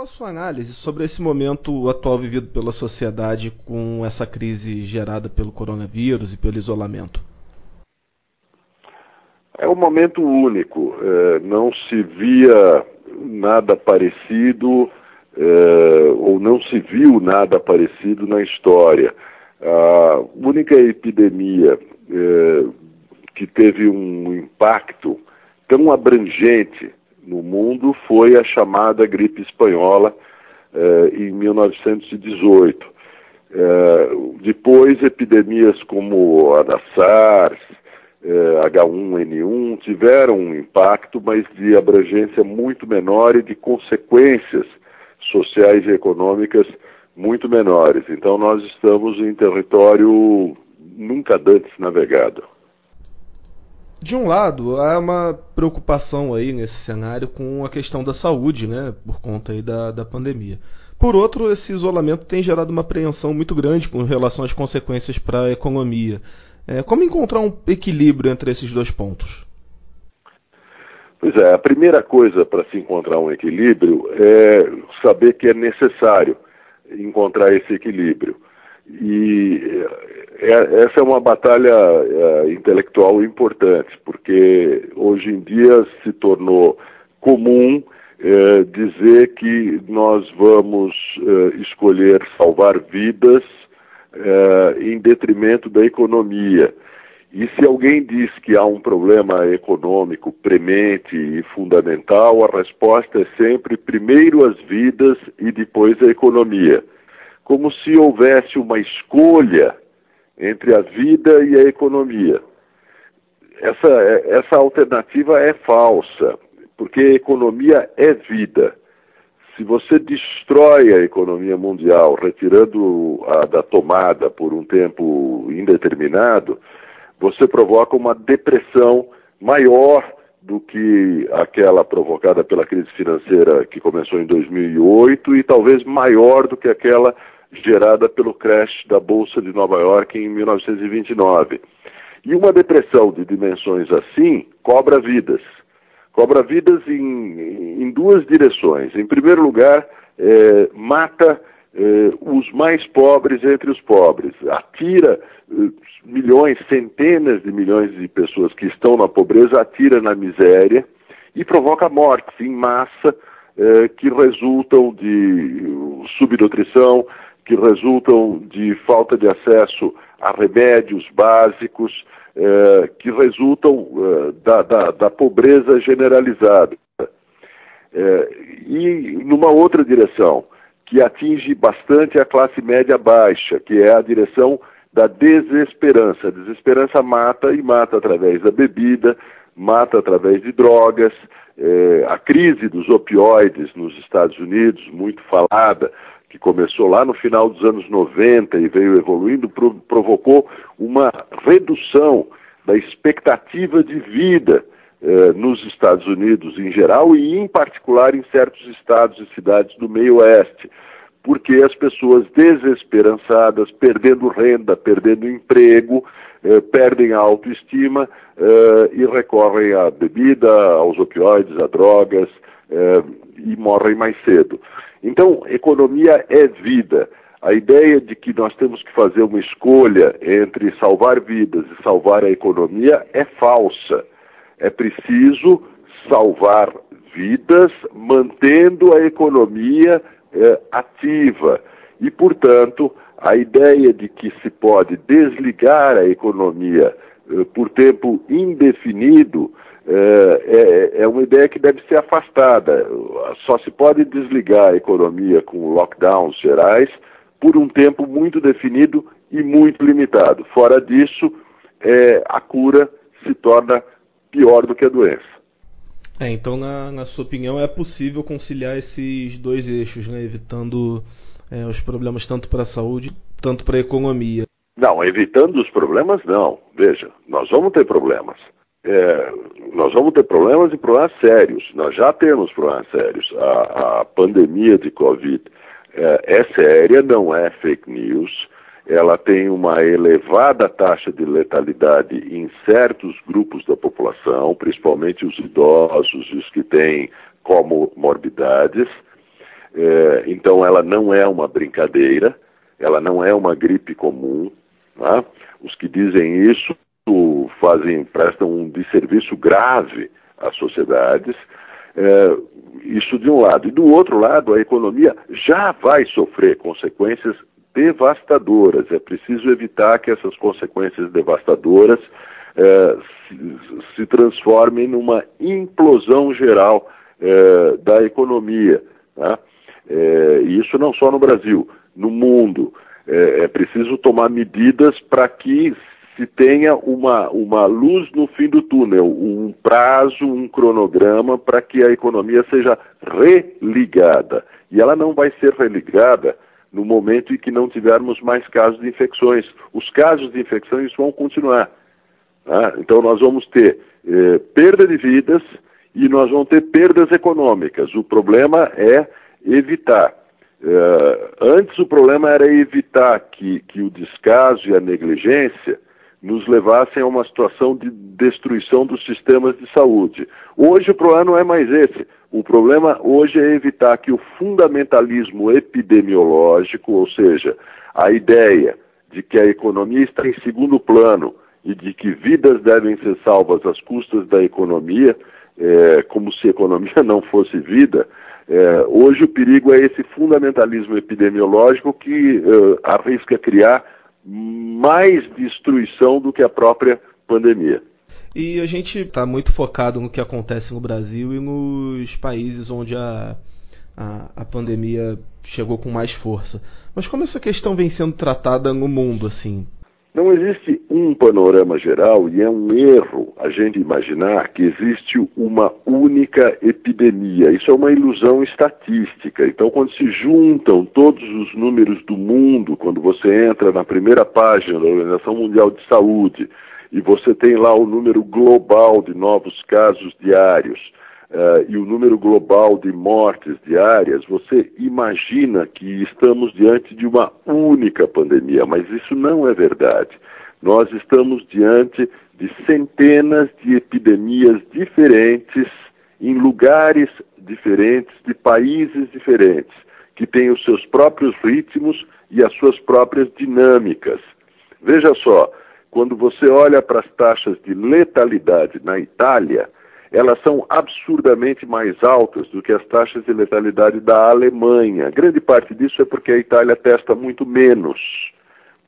qual a sua análise sobre esse momento atual vivido pela sociedade com essa crise gerada pelo coronavírus e pelo isolamento? É um momento único. É, não se via nada parecido, é, ou não se viu nada parecido na história. A única epidemia é, que teve um impacto tão abrangente no mundo foi a chamada gripe espanhola eh, em 1918. Eh, depois, epidemias como a da SARS, eh, H1N1 tiveram um impacto, mas de abrangência muito menor e de consequências sociais e econômicas muito menores. Então, nós estamos em território nunca antes navegado. De um lado, há uma preocupação aí nesse cenário com a questão da saúde, né, por conta aí da, da pandemia. Por outro, esse isolamento tem gerado uma apreensão muito grande com relação às consequências para a economia. É, como encontrar um equilíbrio entre esses dois pontos? Pois é, a primeira coisa para se encontrar um equilíbrio é saber que é necessário encontrar esse equilíbrio. E é, essa é uma batalha é, intelectual importante, porque hoje em dia se tornou comum é, dizer que nós vamos é, escolher salvar vidas é, em detrimento da economia. E se alguém diz que há um problema econômico premente e fundamental, a resposta é sempre primeiro as vidas e depois a economia. Como se houvesse uma escolha entre a vida e a economia. Essa, essa alternativa é falsa, porque economia é vida. Se você destrói a economia mundial, retirando a da tomada por um tempo indeterminado, você provoca uma depressão maior do que aquela provocada pela crise financeira que começou em 2008 e talvez maior do que aquela gerada pelo crash da Bolsa de Nova York em 1929. E uma depressão de dimensões assim cobra vidas. Cobra vidas em, em duas direções. Em primeiro lugar, é, mata é, os mais pobres entre os pobres, atira é, milhões, centenas de milhões de pessoas que estão na pobreza, atira na miséria e provoca mortes em massa é, que resultam de subnutrição, que resultam de falta de acesso a remédios básicos, eh, que resultam eh, da, da, da, pobreza generalizada. Eh, e numa outra direção, que atinge bastante a classe média baixa, que é a direção da desesperança. A desesperança mata e mata através da bebida, mata através de drogas. Eh, a crise dos opioides nos Estados Unidos, muito falada, que começou lá no final dos anos 90 e veio evoluindo, provocou uma redução da expectativa de vida eh, nos Estados Unidos em geral e, em particular, em certos estados e cidades do meio oeste, porque as pessoas desesperançadas, perdendo renda, perdendo emprego, eh, perdem a autoestima eh, e recorrem à bebida, aos opioides, a drogas eh, e morrem mais cedo. Então, economia é vida. A ideia de que nós temos que fazer uma escolha entre salvar vidas e salvar a economia é falsa. É preciso salvar vidas mantendo a economia eh, ativa. E, portanto, a ideia de que se pode desligar a economia eh, por tempo indefinido é, é, é, uma ideia que deve ser afastada. Só se pode desligar a economia com lockdowns gerais por um tempo muito definido e muito limitado. Fora disso, é, a cura se torna pior do que a doença. É, então, na, na, sua opinião, é possível conciliar esses dois eixos, né, evitando é, os problemas tanto para a saúde, tanto para a economia? Não, evitando os problemas, não. Veja, nós vamos ter problemas é, nós vamos ter problemas e problemas sérios. Nós já temos problemas sérios. A, a pandemia de Covid é, é, séria, não é fake news. Ela tem uma elevada taxa de letalidade em certos grupos da população, principalmente os idosos e os que têm comorbidades. É, então ela não é uma brincadeira, ela não é uma gripe comum. Tá? Os que dizem isso fazem, prestam um desserviço grave às sociedades. É, isso de um lado. E do outro lado, a economia já vai sofrer consequências devastadoras. É preciso evitar que essas consequências devastadoras é, se, se, transformem numa implosão geral é, da economia. Tá? É, e isso não só no Brasil, no mundo. É, é preciso tomar medidas para que se tenha uma, uma luz no fim do túnel, um prazo, um cronograma para que a economia seja religada. E ela não vai ser religada no momento em que não tivermos mais casos de infecções. Os casos de infecções vão continuar. Tá? Então, nós vamos ter eh, perda de vidas e nós vamos ter perdas econômicas. O problema é evitar. Eh, antes, o problema era evitar que, que o descaso e a negligência nos levassem a uma situação de destruição dos sistemas de saúde. Hoje o problema não é mais esse. O problema hoje é evitar que o fundamentalismo epidemiológico, ou seja, a ideia de que a economia está em segundo plano e de que vidas devem ser salvas às custas da economia, é, como se economia não fosse vida, é, hoje o perigo é esse fundamentalismo epidemiológico que é, arrisca criar mais destruição do que a própria pandemia. E a gente está muito focado no que acontece no Brasil e nos países onde a, a, a, pandemia chegou com mais força. Mas como essa questão vem sendo tratada no mundo, assim? Não existe um panorama geral e é um erro a gente imaginar que existe uma única epidemia. Isso é uma ilusão estatística. Então, quando se juntam todos os números do mundo, quando você entra na primeira página da Organização Mundial de Saúde e você tem lá o número global de novos casos diários, uh, e o número global de mortes diárias, você imagina que estamos diante de uma única pandemia, mas isso não é verdade. Nós estamos diante de centenas de epidemias diferentes, em lugares diferentes, de países diferentes, que têm os seus próprios ritmos e as suas próprias dinâmicas. Veja só, quando você olha para as taxas de letalidade na Itália, elas são absurdamente mais altas do que as taxas de letalidade da Alemanha. Grande parte disso é porque a Itália testa muito menos.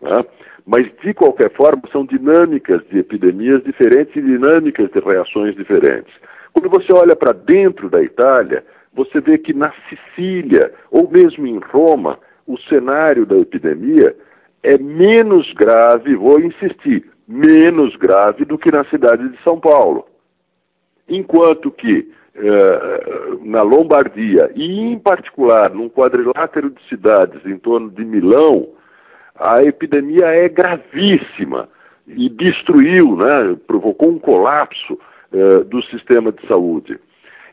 Né? Mas, de qualquer forma, são dinâmicas de epidemias diferentes e dinâmicas de reações diferentes. Quando você olha para dentro da Itália, você vê que na Sicília, ou mesmo em Roma, o cenário da epidemia é menos grave, vou insistir, menos grave do que na cidade de São Paulo. Enquanto que eh, na Lombardia, e em particular num quadrilátero de cidades em torno de Milão, a epidemia é gravíssima e destruiu, né, provocou um colapso eh, do sistema de saúde.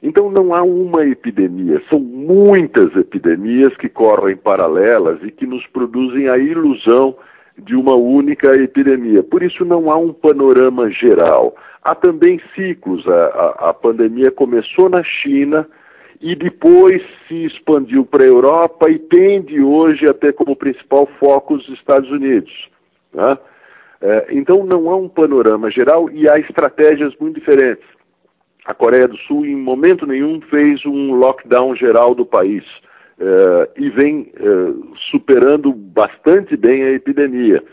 Então não há uma epidemia, são muitas epidemias que correm paralelas e que nos produzem a ilusão de uma única epidemia. Por isso não há um panorama geral. Há também ciclos. A, a, a pandemia começou na China e depois se expandiu para a Europa e tende hoje a ter como principal foco os Estados Unidos. Né? É, então não há um panorama geral e há estratégias muito diferentes. A Coreia do Sul, em momento nenhum, fez um lockdown geral do país é, e vem é, superando bastante bem a epidemia.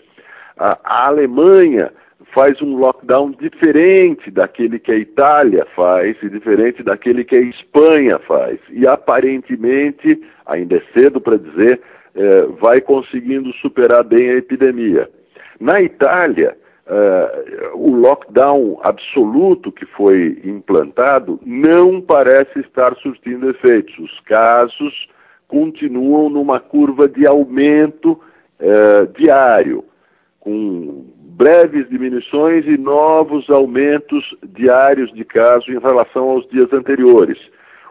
A, a Alemanha faz um lockdown diferente daquele que a Itália faz e diferente daquele que a Espanha faz. E aparentemente, ainda é cedo para dizer, eh, vai conseguindo superar bem a epidemia. Na Itália, eh, o lockdown absoluto que foi implantado não parece estar surtindo efeitos. Os casos continuam numa curva de aumento eh, diário, com breves diminuições e novos aumentos diários de casos em relação aos dias anteriores,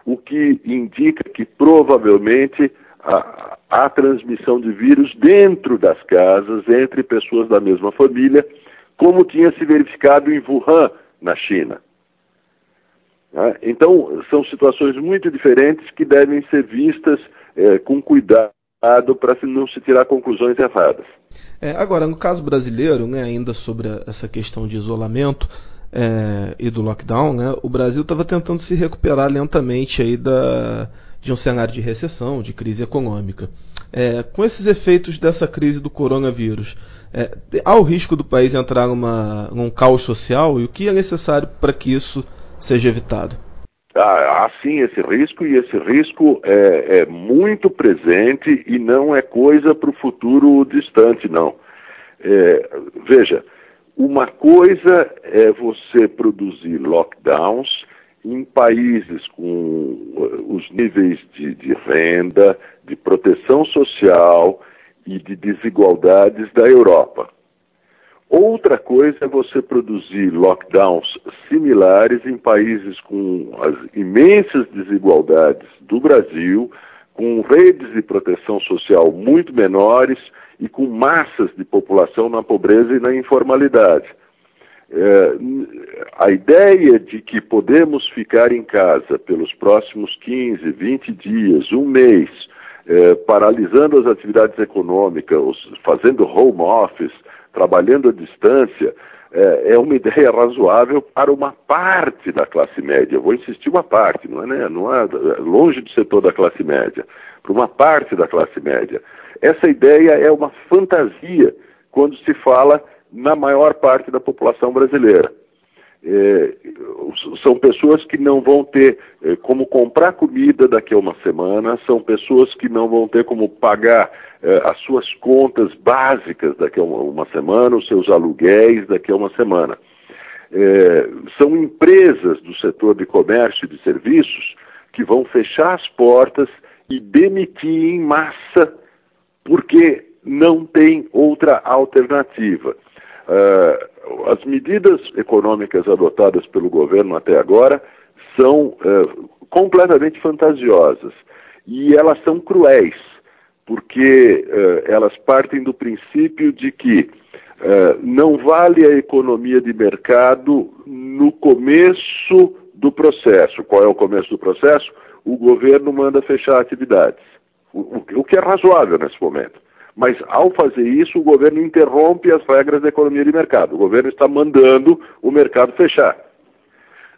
o que indica que provavelmente há, transmissão de vírus dentro das casas, entre pessoas da mesma família, como tinha se verificado em Wuhan, na China. Né? Então, são situações muito diferentes que devem ser vistas é, com cuidado para não se tirar conclusões erradas. É, agora, no caso brasileiro, né, ainda sobre essa questão de isolamento é, e do lockdown, né, o Brasil estava tentando se recuperar lentamente aí da, de um cenário de recessão, de crise econômica. É, com esses efeitos dessa crise do coronavírus, é, há o risco do país entrar numa, num caos social e o que é necessário para que isso seja evitado? Há, há sim esse risco e esse risco é, é muito presente e não é coisa para o futuro distante, não. É, veja, uma coisa é você produzir lockdowns em países com uh, os níveis de, de renda, de proteção social e de desigualdades da Europa. Outra coisa é você produzir lockdowns similares em países com as imensas desigualdades do Brasil, com redes de proteção social muito menores e com massas de população na pobreza e na informalidade. É, a ideia de que podemos ficar em casa pelos próximos 15, 20 dias, um mês, é, paralisando as atividades econômicas, fazendo home office, trabalhando à distância, é, é, uma ideia razoável para uma parte da classe média. Vou insistir uma parte, não é, né? não é longe de ser toda a classe média, para uma parte da classe média. Essa ideia é uma fantasia quando se fala na maior parte da população brasileira. É, são pessoas que não vão ter é, como comprar comida daqui a uma semana, são pessoas que não vão ter como pagar é, as suas contas básicas daqui a uma, uma, semana, os seus aluguéis daqui a uma semana. São empresas do setor de comércio e de serviços que vão fechar as portas e demitir em massa porque não tem outra alternativa. Uh, as medidas econômicas adotadas pelo governo até agora são uh, completamente fantasiosas e elas são cruéis, porque uh, elas partem do princípio de que não vale a economia de mercado no começo do processo. Qual é o começo do processo? O governo manda fechar atividades, o, o que é razoável nesse momento. Mas, ao fazer isso, o governo interrompe as regras da economia de mercado. O governo está mandando o mercado fechar.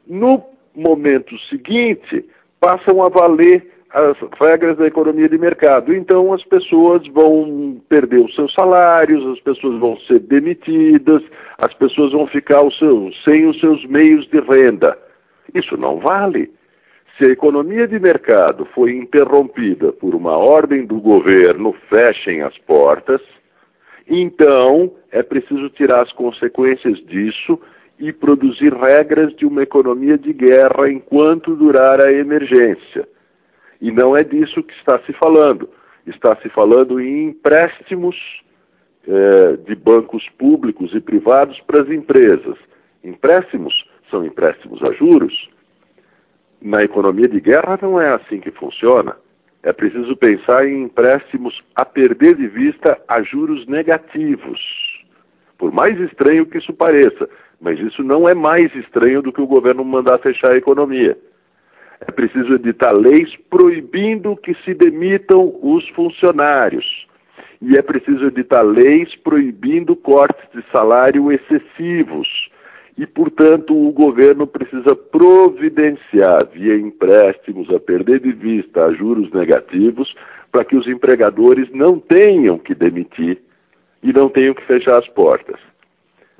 No momento seguinte, passam a valer as regras da economia de mercado. Então, as pessoas vão perder os seus salários, as pessoas vão ser demitidas, as pessoas vão ficar sem os seus meios de renda. Isso não vale. Se a economia de mercado foi interrompida por uma ordem do governo, fechem as portas, então é preciso tirar as consequências disso e produzir regras de uma economia de guerra enquanto durar a emergência. E não é disso que está se falando. Está se falando em empréstimos eh, de bancos públicos e privados para as empresas. Empréstimos são empréstimos a juros na economia de guerra não é assim que funciona. É preciso pensar em empréstimos a perder de vista a juros negativos. Por mais estranho que isso pareça, mas isso não é mais estranho do que o governo mandar fechar a economia. É preciso editar leis proibindo que se demitam os funcionários. E é preciso editar leis proibindo cortes de salário excessivos e, portanto, o governo precisa providenciar, via empréstimos a perder de vista a juros negativos, para que os empregadores não tenham que demitir e não tenham que fechar as portas.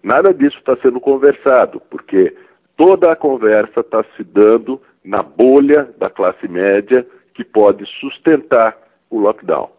Nada disso está sendo conversado, porque toda a conversa está se dando na bolha da classe média que pode sustentar o lockdown.